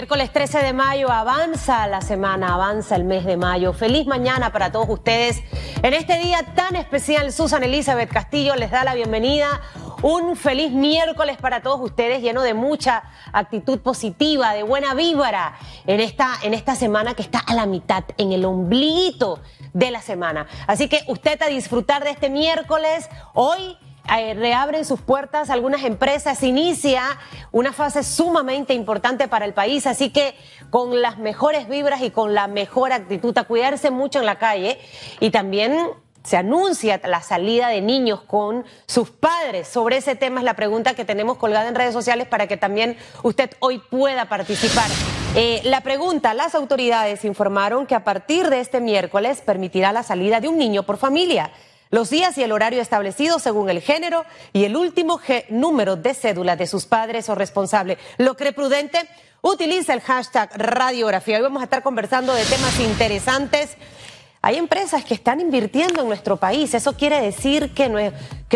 Miércoles 13 de mayo avanza la semana, avanza el mes de mayo. Feliz mañana para todos ustedes. En este día tan especial, Susan Elizabeth Castillo les da la bienvenida. Un feliz miércoles para todos ustedes, lleno de mucha actitud positiva, de buena víbora en esta, en esta semana que está a la mitad, en el ombliguito de la semana. Así que usted a disfrutar de este miércoles. Hoy eh, reabren sus puertas algunas empresas, inicia una fase sumamente importante para el país, así que con las mejores vibras y con la mejor actitud, a cuidarse mucho en la calle y también se anuncia la salida de niños con sus padres. Sobre ese tema es la pregunta que tenemos colgada en redes sociales para que también usted hoy pueda participar. Eh, la pregunta, las autoridades informaron que a partir de este miércoles permitirá la salida de un niño por familia los días y el horario establecidos según el género y el último número de cédula de sus padres o responsable. ¿Lo cree prudente? Utiliza el hashtag radiografía. Hoy vamos a estar conversando de temas interesantes. Hay empresas que están invirtiendo en nuestro país. Eso quiere decir que,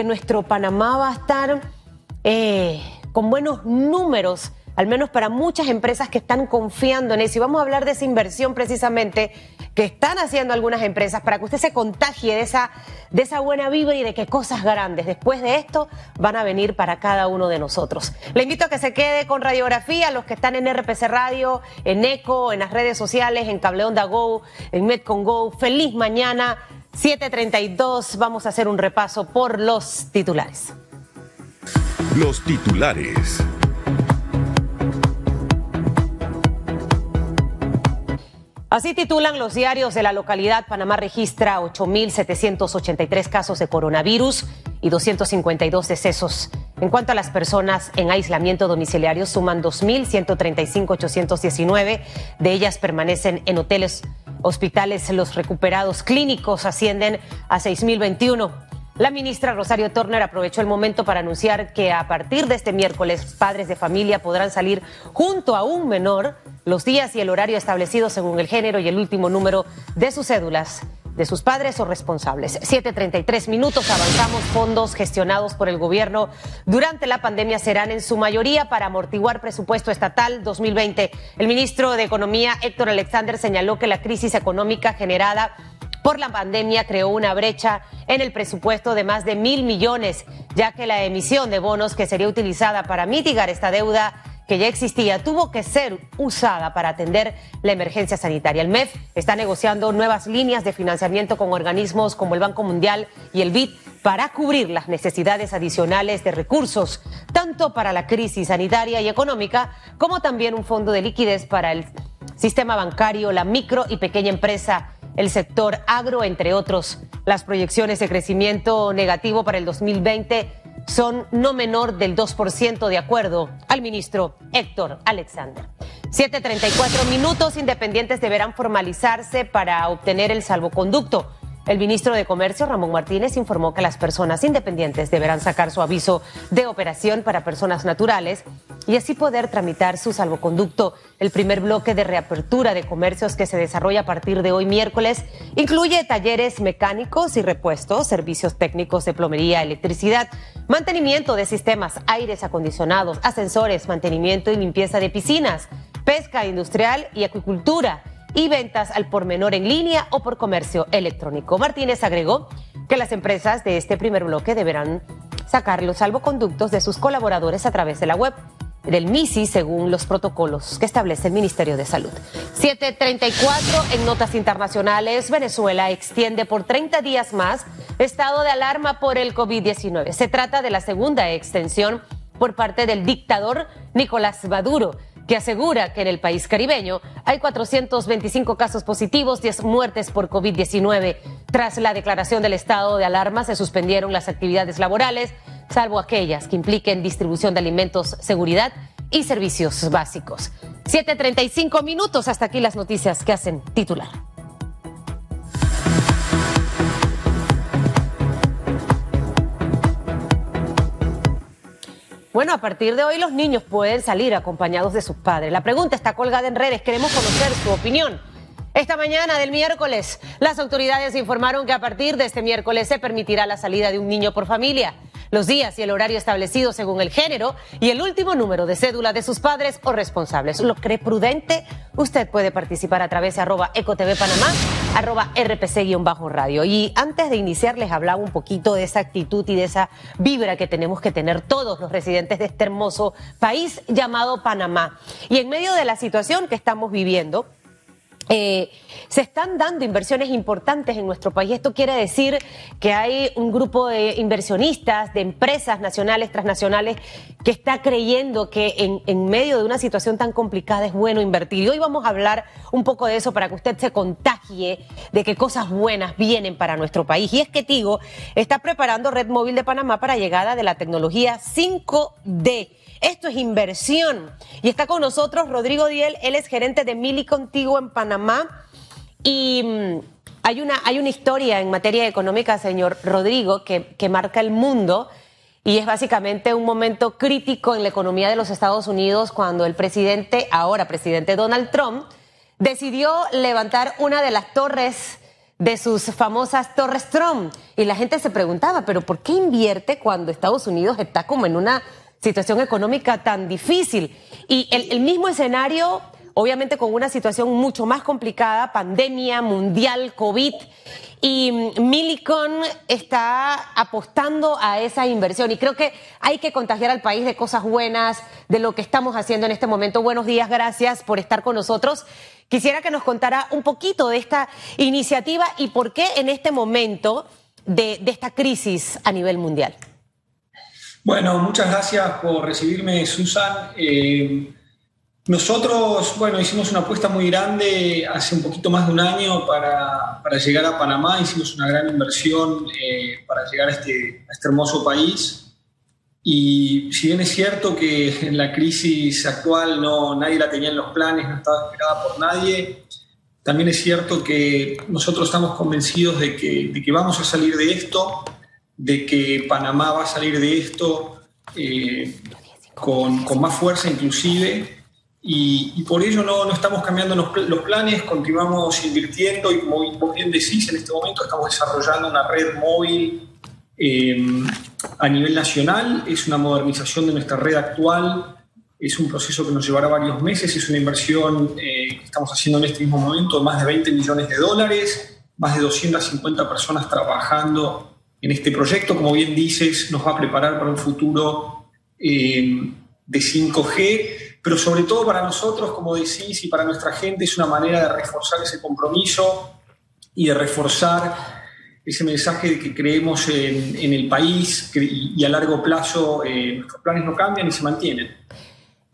nuestro Panamá va a estar eh, con buenos números al menos para muchas empresas que están confiando en eso. Y vamos a hablar de esa inversión precisamente que están haciendo algunas empresas para que usted se contagie de esa, de esa buena vibra y de que cosas grandes después de esto van a venir para cada uno de nosotros. Le invito a que se quede con radiografía, los que están en RPC Radio, en ECO, en las redes sociales, en Cable Onda Go, en Metcon Go. Feliz mañana, 7:32. Vamos a hacer un repaso por los titulares. Los titulares. Así titulan los diarios de la localidad. Panamá registra 8.783 casos de coronavirus y 252 decesos. En cuanto a las personas en aislamiento domiciliario, suman 2.135.819. De ellas permanecen en hoteles, hospitales. Los recuperados clínicos ascienden a 6.021. La ministra Rosario Turner aprovechó el momento para anunciar que a partir de este miércoles padres de familia podrán salir junto a un menor los días y el horario establecidos según el género y el último número de sus cédulas de sus padres o responsables. 7.33 minutos, avanzamos. Fondos gestionados por el gobierno durante la pandemia serán en su mayoría para amortiguar presupuesto estatal 2020. El ministro de Economía, Héctor Alexander, señaló que la crisis económica generada por la pandemia creó una brecha en el presupuesto de más de mil millones, ya que la emisión de bonos que sería utilizada para mitigar esta deuda que ya existía tuvo que ser usada para atender la emergencia sanitaria. El MEF está negociando nuevas líneas de financiamiento con organismos como el Banco Mundial y el BID para cubrir las necesidades adicionales de recursos, tanto para la crisis sanitaria y económica como también un fondo de liquidez para el sistema bancario, la micro y pequeña empresa el sector agro, entre otros. Las proyecciones de crecimiento negativo para el 2020 son no menor del 2% de acuerdo al ministro Héctor Alexander. 7.34 minutos independientes deberán formalizarse para obtener el salvoconducto. El ministro de Comercio, Ramón Martínez, informó que las personas independientes deberán sacar su aviso de operación para personas naturales y así poder tramitar su salvoconducto. El primer bloque de reapertura de comercios que se desarrolla a partir de hoy miércoles incluye talleres mecánicos y repuestos, servicios técnicos de plomería, electricidad, mantenimiento de sistemas, aires acondicionados, ascensores, mantenimiento y limpieza de piscinas, pesca industrial y acuicultura y ventas al por menor en línea o por comercio electrónico. Martínez agregó que las empresas de este primer bloque deberán sacar los salvoconductos de sus colaboradores a través de la web del MISI según los protocolos que establece el Ministerio de Salud. 734 en notas internacionales, Venezuela extiende por 30 días más estado de alarma por el COVID-19. Se trata de la segunda extensión por parte del dictador Nicolás Maduro que asegura que en el país caribeño hay 425 casos positivos, 10 muertes por COVID-19. Tras la declaración del estado de alarma, se suspendieron las actividades laborales, salvo aquellas que impliquen distribución de alimentos, seguridad y servicios básicos. 7.35 minutos, hasta aquí las noticias que hacen titular. Bueno, a partir de hoy los niños pueden salir acompañados de sus padres. La pregunta está colgada en redes, queremos conocer su opinión. Esta mañana del miércoles, las autoridades informaron que a partir de este miércoles se permitirá la salida de un niño por familia. Los días y el horario establecido según el género y el último número de cédula de sus padres o responsables. ¿Lo cree prudente? Usted puede participar a través de arroba ecotv panamá, arroba rpc-radio. Y antes de iniciar les hablaba un poquito de esa actitud y de esa vibra que tenemos que tener todos los residentes de este hermoso país llamado Panamá. Y en medio de la situación que estamos viviendo, eh, se están dando inversiones importantes en nuestro país. Esto quiere decir que hay un grupo de inversionistas, de empresas nacionales, transnacionales, que está creyendo que en, medio de una situación tan complicada es bueno invertir. Y hoy vamos a hablar un poco de eso para que usted se contagie de que cosas buenas vienen para nuestro país. Y es que Tigo está preparando Red Móvil de Panamá para llegada de la tecnología 5D esto es inversión. Y está con nosotros Rodrigo Diel, él es gerente de Mili Contigo en Panamá. Y mm, hay una, hay una historia en materia económica, señor Rodrigo, que, que marca el mundo. Y es básicamente un momento crítico en la economía de los Estados Unidos cuando el presidente, ahora presidente Donald Trump, decidió levantar una de las torres de sus famosas Torres Trump. Y la gente se preguntaba, pero ¿por qué invierte cuando Estados Unidos está como en una situación económica tan difícil. Y el, mismo escenario, obviamente con una situación mucho más complicada, pandemia mundial, COVID, y Milicon está apostando a esa inversión. Y creo que hay que contagiar al país de cosas buenas, de lo que estamos haciendo en este momento. Buenos días, gracias por estar con nosotros. Quisiera que nos contara un poquito de esta iniciativa y por qué en este momento de esta crisis a nivel mundial. Bueno, muchas gracias por recibirme, Susan. Eh, nosotros, bueno, hicimos una apuesta muy grande hace un poquito más de un año para, llegar a Panamá. Hicimos una gran inversión eh, para llegar a este, a este hermoso país. Y si bien es cierto que en la crisis actual no, nadie la tenía en los planes, no estaba esperada por nadie, también es cierto que nosotros estamos convencidos de que, de que vamos a salir de esto de que Panamá va a salir de esto eh, con, más fuerza inclusive y, por ello no, no estamos cambiando los, planes, continuamos invirtiendo y como bien decís, en este momento estamos desarrollando una red móvil eh, a nivel nacional, es una modernización de nuestra red actual, es un proceso que nos llevará varios meses, es una inversión eh, que estamos haciendo en este mismo momento de más de 20 millones de dólares, más de 250 personas trabajando en este proyecto. Como bien dices, nos va a preparar para un futuro eh, de 5G, pero sobre todo para nosotros, como decís, y para nuestra gente es una manera de reforzar ese compromiso y de reforzar ese mensaje de que creemos en, el país y, a largo plazo eh, nuestros planes no cambian y se mantienen.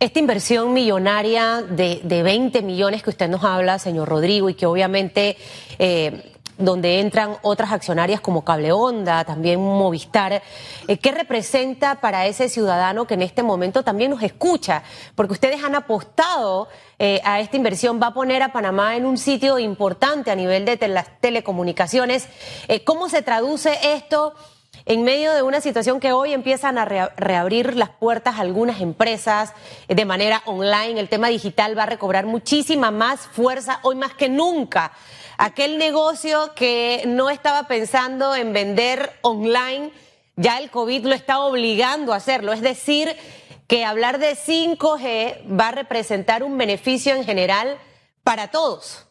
Esta inversión millonaria de, 20 millones que usted nos habla, señor Rodrigo, y que obviamente eh, donde entran otras accionarias como Cable Onda, también Movistar. Eh, ¿Qué representa para ese ciudadano que en este momento también nos escucha? Porque ustedes han apostado eh, a esta inversión, va a poner a Panamá en un sitio importante a nivel de las telecomunicaciones. Eh, ¿Cómo se traduce esto? en medio de una situación que hoy empiezan a reabrir las puertas a algunas empresas de manera online, el tema digital va a recobrar muchísima más fuerza hoy más que nunca aquel negocio que no estaba pensando en vender online, ya el COVID lo está obligando a hacerlo. Es decir, que hablar de 5G va a representar un beneficio en general para todos.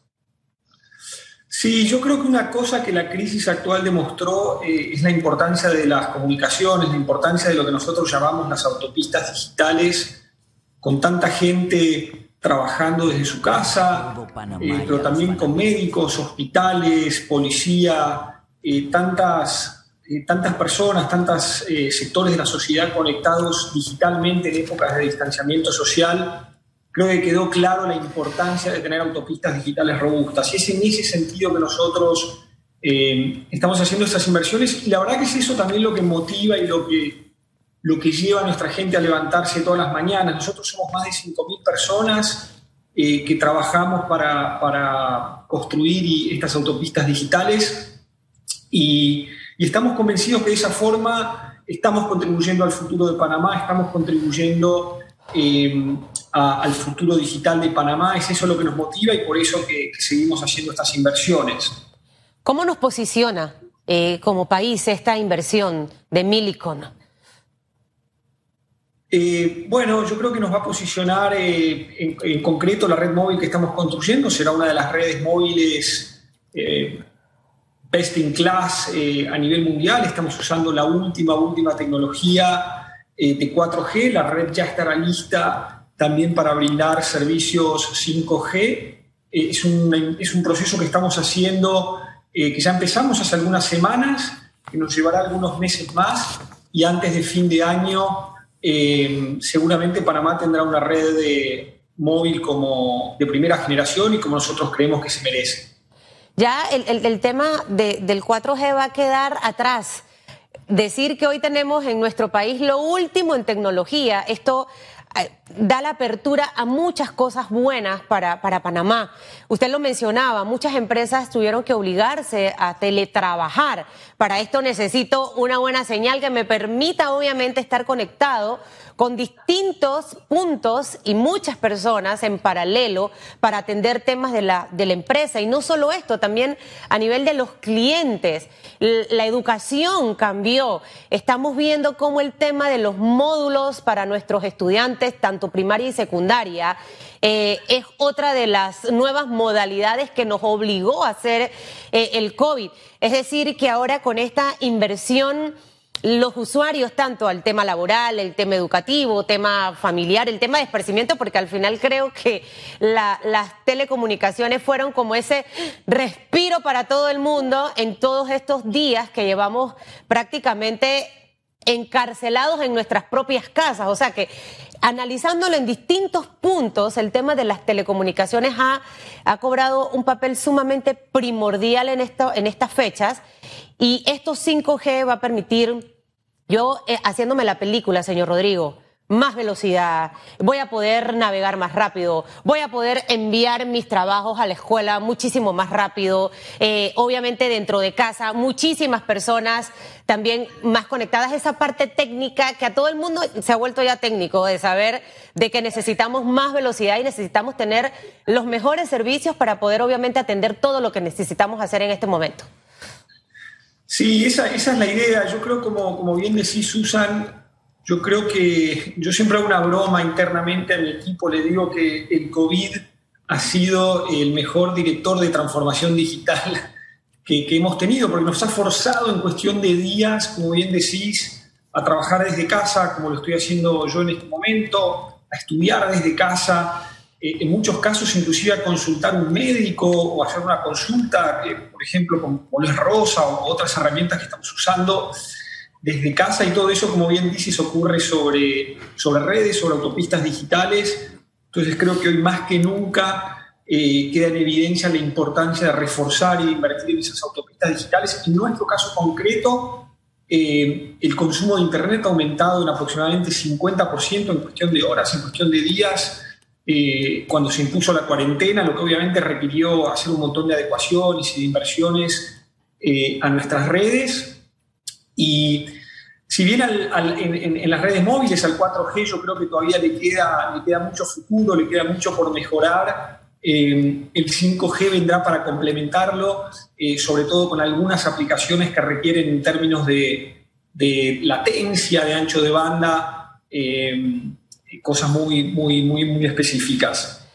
Sí, yo creo que una cosa que la crisis actual demostró eh, es la importancia de las comunicaciones, la importancia de lo que nosotros llamamos las autopistas digitales, con tanta gente trabajando desde su casa, eh, pero también con médicos, hospitales, policía, eh, tantas, eh, tantas personas, tantos sectores de la sociedad conectados digitalmente en épocas de distanciamiento social. Creo que quedó claro la importancia de tener autopistas digitales robustas. Y es en ese sentido que nosotros estamos haciendo estas inversiones. Y la verdad que es eso también lo que motiva y lo que lo que lleva a nuestra gente a levantarse todas las mañanas. Nosotros somos más de 5.000 personas eh, que trabajamos para, para construir estas autopistas digitales y, estamos convencidos que de esa forma estamos contribuyendo al futuro de Panamá, estamos contribuyendo eh, al futuro digital de Panamá. Es eso lo que nos motiva y por eso que, seguimos haciendo estas inversiones. ¿Cómo nos posiciona eh, como país esta inversión de Milicon? Eh, bueno, yo creo que nos va a posicionar eh, en, concreto la red móvil que estamos construyendo, será una de las redes móviles eh, best in class a nivel mundial, estamos usando la última, última tecnología de 4G, la red ya estará lista también para brindar servicios 5G, es un, es, un, proceso que estamos haciendo, que ya empezamos hace algunas semanas, que nos llevará algunos meses más. Y antes de fin de año eh, seguramente Panamá tendrá una red de móvil como de primera generación y como nosotros creemos que se merece. Ya el, tema del 4G va a quedar atrás. Decir que hoy tenemos en nuestro país lo último en tecnología, esto da la apertura a muchas cosas buenas para, para Panamá. Usted lo mencionaba, muchas empresas tuvieron que obligarse a teletrabajar. Para esto necesito una buena señal que me permita obviamente estar conectado con distintos puntos y muchas personas en paralelo para atender temas de la, de la empresa. Y no solo esto, también a nivel de los clientes. La educación cambió. Estamos viendo cómo el tema de los módulos para nuestros estudiantes, tanto primaria y secundaria, eh, es otra de las nuevas modalidades que nos obligó a hacer eh, el COVID. Es decir, que ahora con esta inversión los usuarios, tanto al tema laboral, el tema educativo, tema familiar, el tema de esparcimiento, porque al final creo que las telecomunicaciones fueron como ese respiro para todo el mundo en todos estos días que llevamos prácticamente encarcelados en nuestras propias casas. O sea que analizándolo en distintos puntos, el tema de las telecomunicaciones ha, ha cobrado un papel sumamente primordial en, esto, en estas fechas y esto 5G va a permitir, yo eh, haciéndome la película, señor Rodrigo, más velocidad, voy a poder navegar más rápido, voy a poder enviar mis trabajos a la escuela muchísimo más rápido, eh, obviamente dentro de casa, muchísimas personas también más conectadas. Esa parte técnica que a todo el mundo se ha vuelto ya técnico, de saber de que necesitamos más velocidad y necesitamos tener los mejores servicios para poder obviamente atender todo lo que necesitamos hacer en este momento. Sí, esa, es la idea. Yo creo, como, como bien decís, Susan, yo creo que yo siempre hago una broma internamente a mi equipo, le digo que el COVID ha sido el mejor director de transformación digital que, hemos tenido, porque nos ha forzado en cuestión de días, como bien decís, a trabajar desde casa, como lo estoy haciendo yo en este momento, a estudiar desde casa, eh, en muchos casos inclusive consultar un médico o hacer una consulta, eh, por ejemplo, con Poles Rosa o otras herramientas que estamos usando desde casa y todo eso, como bien dices, ocurre sobre, sobre redes, sobre autopistas digitales. Entonces creo que hoy más que nunca eh, queda en evidencia la importancia de reforzar y invertir en esas autopistas digitales. En nuestro caso concreto, eh, el consumo de Internet ha aumentado en aproximadamente 50% en cuestión de horas, en cuestión de días, eh, cuando se impuso la cuarentena, lo que obviamente requirió hacer un montón de adecuaciones y de inversiones a nuestras redes. Y si bien en, las redes móviles al 4G yo creo que todavía le queda, le queda mucho futuro, le queda mucho por mejorar, eh, el 5G vendrá para complementarlo, eh, sobre todo con algunas aplicaciones que requieren en términos de, latencia, de ancho de banda, eh, cosas muy, muy, muy, muy específicas.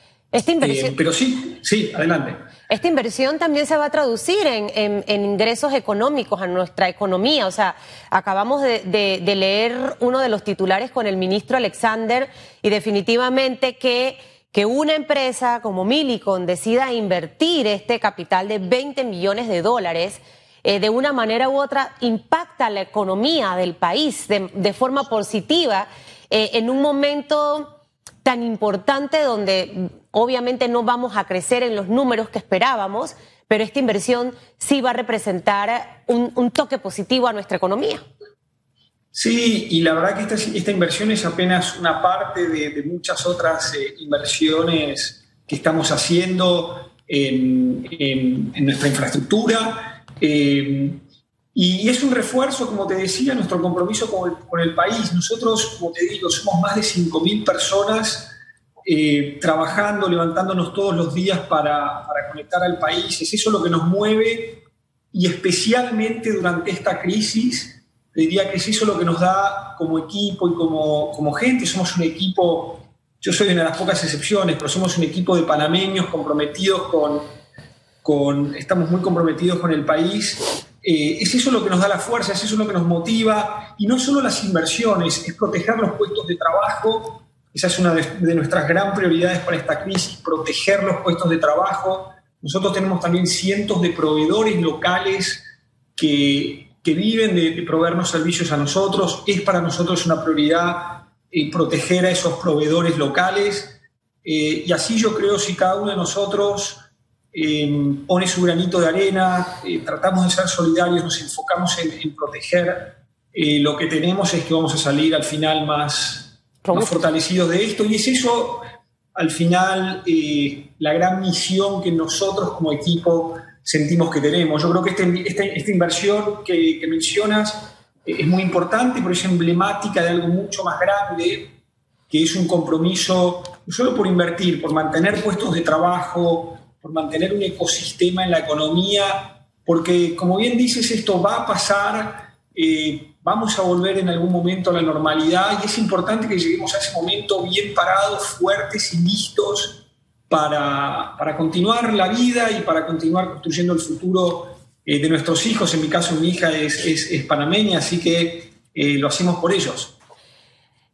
pero sí, sí, adelante. Esta inversión también se va a traducir en, ingresos económicos a nuestra economía. O sea, acabamos de, leer uno de los titulares con el ministro Alexander y definitivamente que, que una empresa como Milicon decida invertir este capital de 20 millones de dólares eh, de una manera u otra impacta la economía del país de, forma positiva eh, en un momento tan importante donde obviamente no vamos a crecer en los números que esperábamos, pero esta inversión sí va a representar un, toque positivo a nuestra economía. Sí, y la verdad que esta, inversión es apenas una parte de, muchas otras eh, inversiones que estamos haciendo en, nuestra infraestructura. Eh, y es un refuerzo, como te decía, nuestro compromiso con el, con el país. Nosotros, como te digo, somos más de 5.000 personas eh, trabajando, levantándonos todos los días para, conectar al país. Es eso lo que nos mueve y especialmente durante esta crisis diría que es eso lo que nos da como equipo y como, como gente. Somos un equipo, yo soy una de las pocas excepciones, pero somos un equipo de panameños comprometidos con, con estamos muy comprometidos con el país. Eh, es eso lo que nos da la fuerza, es eso lo que nos motiva, y no solo las inversiones, es proteger los puestos de trabajo. Esa es una de, nuestras gran prioridades para esta crisis, proteger los puestos de trabajo. Nosotros tenemos también cientos de proveedores locales que, que viven de, proveernos servicios a nosotros. Es para nosotros una prioridad eh, proteger a esos proveedores locales. Eh, y así yo creo si cada uno de nosotros eh, pone su granito de arena, tratamos de ser solidarios, nos enfocamos en, proteger lo que tenemos, es que vamos a salir al final más, más fortalecidos de esto. Y es eso, al final, la gran misión que nosotros como equipo sentimos que tenemos. Yo creo que este, este, esta inversión que, mencionas eh, es muy importante, pero es emblemática de algo mucho más grande, que es un compromiso no solo por invertir, por mantener puestos de trabajo, por mantener un ecosistema en la economía, porque como bien dices, esto va a pasar, eh, vamos a volver en algún momento a la normalidad y es importante que lleguemos a ese momento bien parados, fuertes y listos para, para, continuar la vida y para continuar construyendo el futuro eh, de nuestros hijos. En mi caso, mi hija es, es, panameña, así que eh, lo hacemos por ellos.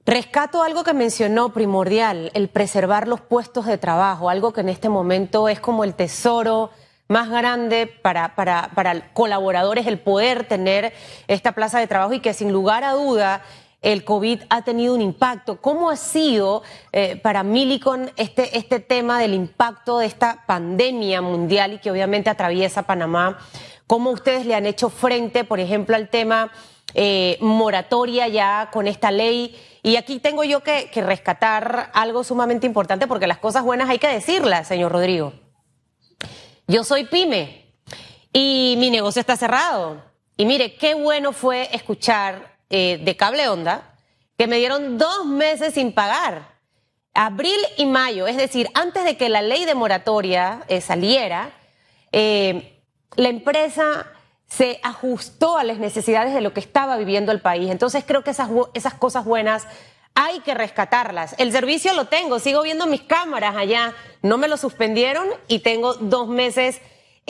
Rescato algo que mencionó primordial, el preservar los puestos de trabajo, algo que en este momento es como el tesoro más grande para, para, para colaboradores, el poder tener esta plaza de trabajo y que sin lugar a duda el COVID ha tenido un impacto. ¿Cómo ha sido eh, para Milicon este, este tema del impacto de esta pandemia mundial y que obviamente atraviesa Panamá? ¿Cómo ustedes le han hecho frente, por ejemplo, al tema eh, moratoria ya con esta ley? Y aquí tengo yo que, rescatar algo sumamente importante porque las cosas buenas hay que decirlas, señor Rodrigo. Yo soy pyme y mi negocio está cerrado. Y mire, qué bueno fue escuchar eh, de cable onda que me dieron dos meses sin pagar. Abril y mayo, es decir, antes de que la ley de moratoria eh, saliera, eh, la empresa se ajustó a las necesidades de lo que estaba viviendo el país. Entonces creo que esas, esas cosas buenas hay que rescatarlas. El servicio lo tengo, sigo viendo mis cámaras allá, no me lo suspendieron y tengo dos meses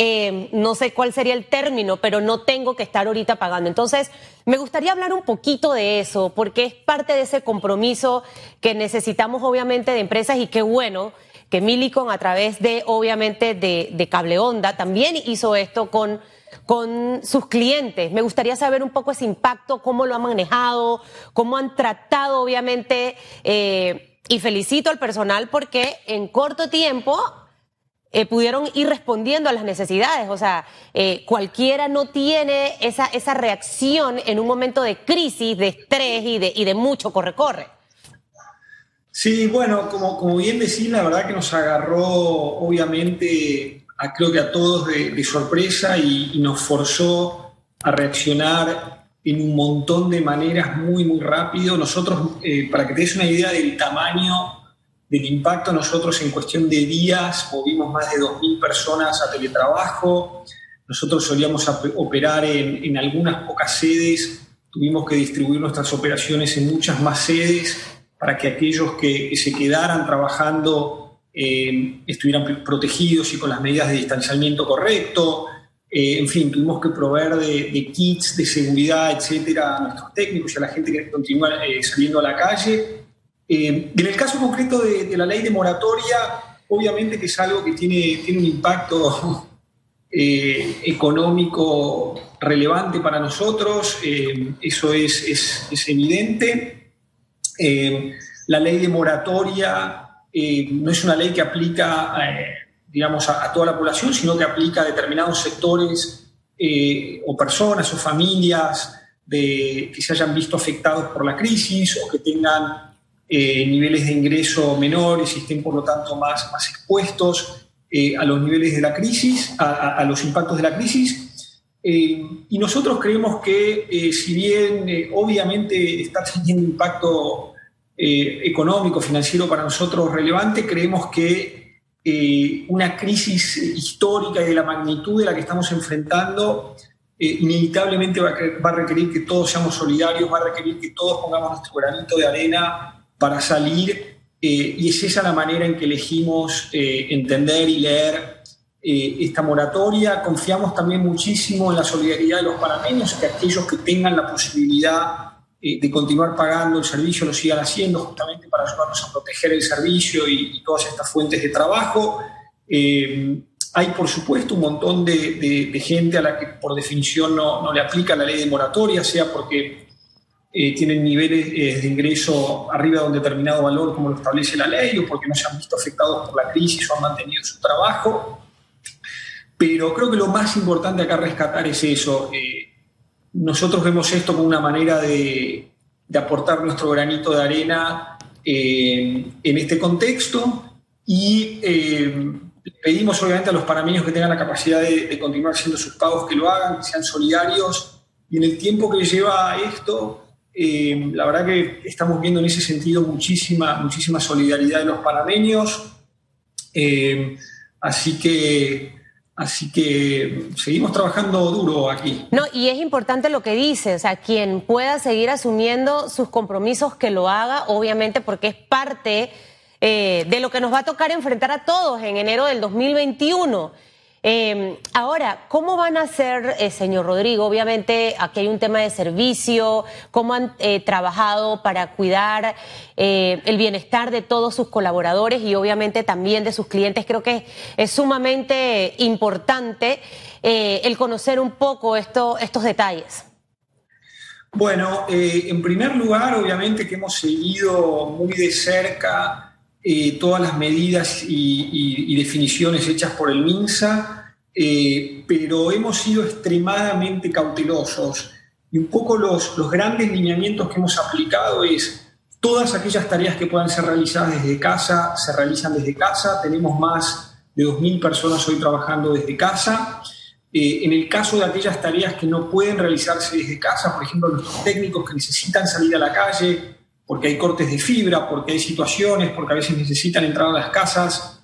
eh, no sé cuál sería el término, pero no tengo que estar ahorita pagando. Entonces, me gustaría hablar un poquito de eso, porque es parte de ese compromiso que necesitamos obviamente de empresas y qué bueno que Milicon a través de obviamente de, de Cable Onda también hizo esto con con sus clientes. Me gustaría saber un poco ese impacto, cómo lo han manejado, cómo han tratado, obviamente, eh, y felicito al personal porque en corto tiempo eh, pudieron ir respondiendo a las necesidades. O sea, eh, cualquiera no tiene esa, esa reacción en un momento de crisis, de estrés y de, mucho corre-corre. Sí, bueno, como, como bien decís, la verdad que nos agarró, obviamente, a, creo que a todos de, sorpresa y, nos forzó a reaccionar en un montón de maneras muy, muy rápido. Nosotros, eh, para que te des una idea del tamaño del impacto, nosotros en cuestión de días movimos más de 2.000 personas a teletrabajo, nosotros solíamos operar en, algunas pocas sedes, tuvimos que distribuir nuestras operaciones en muchas más sedes para que aquellos que, se quedaran trabajando eh, estuvieran protegidos y con las medidas de distanciamiento correcto. Eh, en fin, tuvimos que proveer de, kits de seguridad, etcétera, a nuestros técnicos y a la gente que continúa eh, saliendo a la calle eh, en el caso concreto de, la ley de moratoria, obviamente que es algo que tiene, tiene un impacto eh, económico relevante para nosotros, eh, eso es, es, evidente. la ley de moratoria no es una ley que aplica digamos, a, toda la población, sino que aplica a determinados sectores o personas o familias que se hayan visto afectados por la crisis o que tengan eh, niveles de ingreso menores y estén por lo tanto más, más expuestos eh, a los niveles de la crisis, a, los impactos de la crisis. Eh, y nosotros creemos que si bien obviamente está teniendo impacto económico, financiero para nosotros relevante, creemos que una crisis histórica y de la magnitud de la que estamos enfrentando eh, inevitablemente va a, requerir que todos seamos solidarios, va a requerir que todos pongamos nuestro granito de arena para salir y es esa la manera en que elegimos entender y leer esta moratoria. Confiamos también muchísimo en la solidaridad de los panameños, que aquellos que tengan la posibilidad eh, de continuar pagando el servicio lo sigan haciendo justamente para ayudarnos a proteger el servicio y, todas estas fuentes de trabajo. Eh, hay, por supuesto, un montón de, gente a la que por definición no, le aplica la ley de moratoria, sea porque eh, tienen niveles de ingreso arriba de un determinado valor como lo establece la ley o porque no se han visto afectados por la crisis o han mantenido su trabajo. Pero creo que lo más importante acá rescatar es eso. Nosotros vemos esto como una manera de, aportar nuestro granito de arena eh, en este contexto y eh, pedimos obviamente a los panameños que tengan la capacidad de, continuar siendo sus pagos, que lo hagan, que sean solidarios y en el tiempo que lleva esto, eh, la verdad que estamos viendo en ese sentido muchísima, muchísima solidaridad de los panameños. así que Así que seguimos trabajando duro aquí. No, y es importante lo que dice, o sea, quien pueda seguir asumiendo sus compromisos, que lo haga, obviamente, porque es parte eh, de lo que nos va a tocar enfrentar a todos en enero del 2021. Em, ahora, ¿cómo van a hacer, eh, señor Rodrigo? Obviamente aquí hay un tema de servicio, ¿cómo han eh, trabajado para cuidar eh, el bienestar de todos sus colaboradores y obviamente también de sus clientes? Creo que es sumamente importante el conocer un poco esto, estos detalles. Bueno, en primer lugar, obviamente que hemos seguido muy de cerca todas las medidas y, definiciones hechas por el MINSA, eh, pero hemos sido extremadamente cautelosos. Y un poco los, los grandes lineamientos que hemos aplicado es todas aquellas tareas que puedan ser realizadas desde casa, se realizan desde casa. Tenemos más de 2.000 personas hoy trabajando desde casa. Eh, en el caso de aquellas tareas que no pueden realizarse desde casa, por ejemplo, nuestros técnicos que necesitan salir a la calle, porque hay cortes de fibra, porque hay situaciones, porque a veces necesitan entrar a las casas,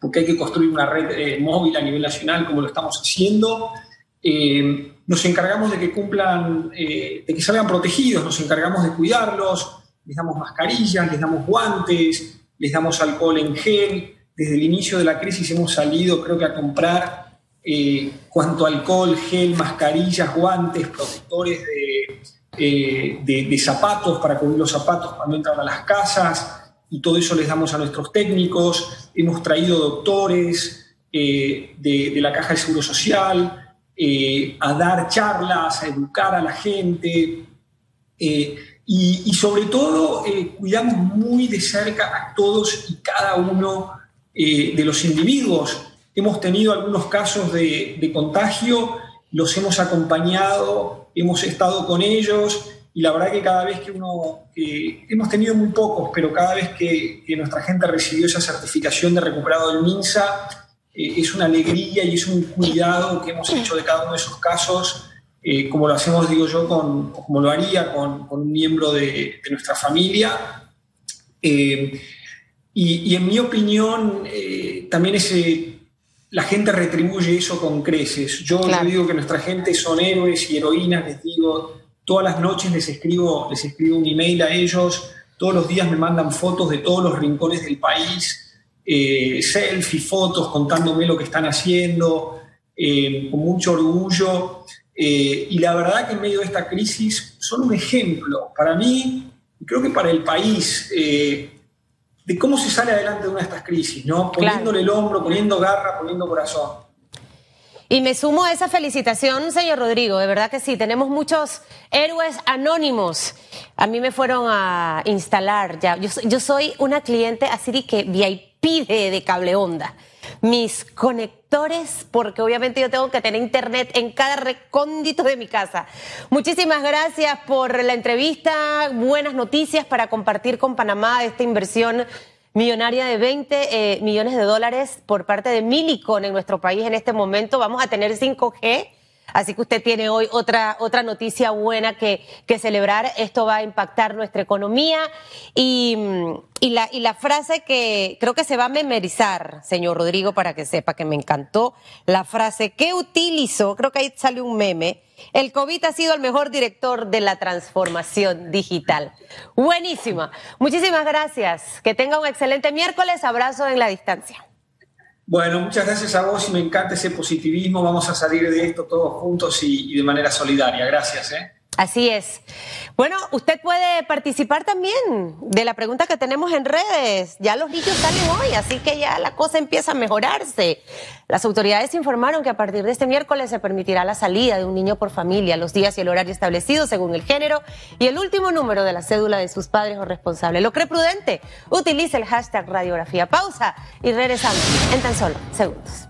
porque hay que construir una red eh, móvil a nivel nacional como lo estamos haciendo. Eh, nos encargamos de que cumplan, eh, de que salgan protegidos, nos encargamos de cuidarlos, les damos mascarillas, les damos guantes, les damos alcohol en gel. Desde el inicio de la crisis hemos salido, creo que, a comprar cuanto alcohol, gel, mascarillas, guantes, protectores de de, zapatos para cubrir los zapatos cuando entran a las casas y todo eso les damos a nuestros técnicos. Hemos traído doctores eh, de, la Caja de Seguro Social eh, a dar charlas, a educar a la gente y, sobre todo cuidamos muy de cerca a todos y cada uno de los individuos. Hemos tenido algunos casos de contagio, los hemos acompañado hemos estado con ellos y la verdad que cada vez que uno, hemos tenido muy pocos, pero cada vez que, nuestra gente recibió esa certificación de recuperado del MINSA, eh, es una alegría y es un cuidado que hemos hecho de cada uno de esos casos, eh, como lo hacemos, digo yo, con, como lo haría con, un miembro de, nuestra familia. Eh, y, en mi opinión, también ese la gente retribuye eso con creces. Yo digo que nuestra gente son héroes y heroínas, les digo, todas las noches les escribo, les escribo un email a ellos, todos los días me mandan fotos de todos los rincones del país, eh, selfie, fotos contándome lo que están haciendo, eh, con mucho orgullo. Eh, y la verdad que en medio de esta crisis son un ejemplo para mí y creo que para el país de cómo se sale adelante de una de estas crisis, ¿no? Poniéndole el hombro, poniendo garra, poniendo corazón. Y me sumo a esa felicitación, señor Rodrigo. De verdad que sí, tenemos muchos héroes anónimos. A mí me fueron a instalar ya. Yo, soy una cliente así de que VIP de, de cable onda mis conectores, porque obviamente yo tengo que tener internet en cada recóndito de mi casa. Muchísimas gracias por la entrevista, buenas noticias para compartir con Panamá esta inversión millonaria de 20 eh, millones de dólares por parte de Milicon en nuestro país en este momento. Vamos a tener 5G Así que usted tiene hoy otra, otra noticia buena que, que celebrar. Esto va a impactar nuestra economía y, y, la, y la frase que creo que se va a memorizar, señor Rodrigo, para que sepa que me encantó, la frase que utilizó, creo que ahí sale un meme, el COVID ha sido el mejor director de la transformación digital. Buenísima. Muchísimas gracias. Que tenga un excelente miércoles. Abrazo en la distancia. Bueno, muchas gracias a vos y me encanta ese positivismo. Vamos a salir de esto todos juntos y, y de manera solidaria. Gracias. ¿eh? Así es. Bueno, usted puede participar también de la pregunta que tenemos en redes. Ya los niños salen hoy, así que ya la cosa empieza a mejorarse. Las autoridades informaron que a partir de este miércoles se permitirá la salida de un niño por familia, los días y el horario establecidos según el género y el último número de la cédula de sus padres o responsables. ¿Lo cree prudente? Utilice el hashtag radiografía pausa y regresamos en tan solo segundos.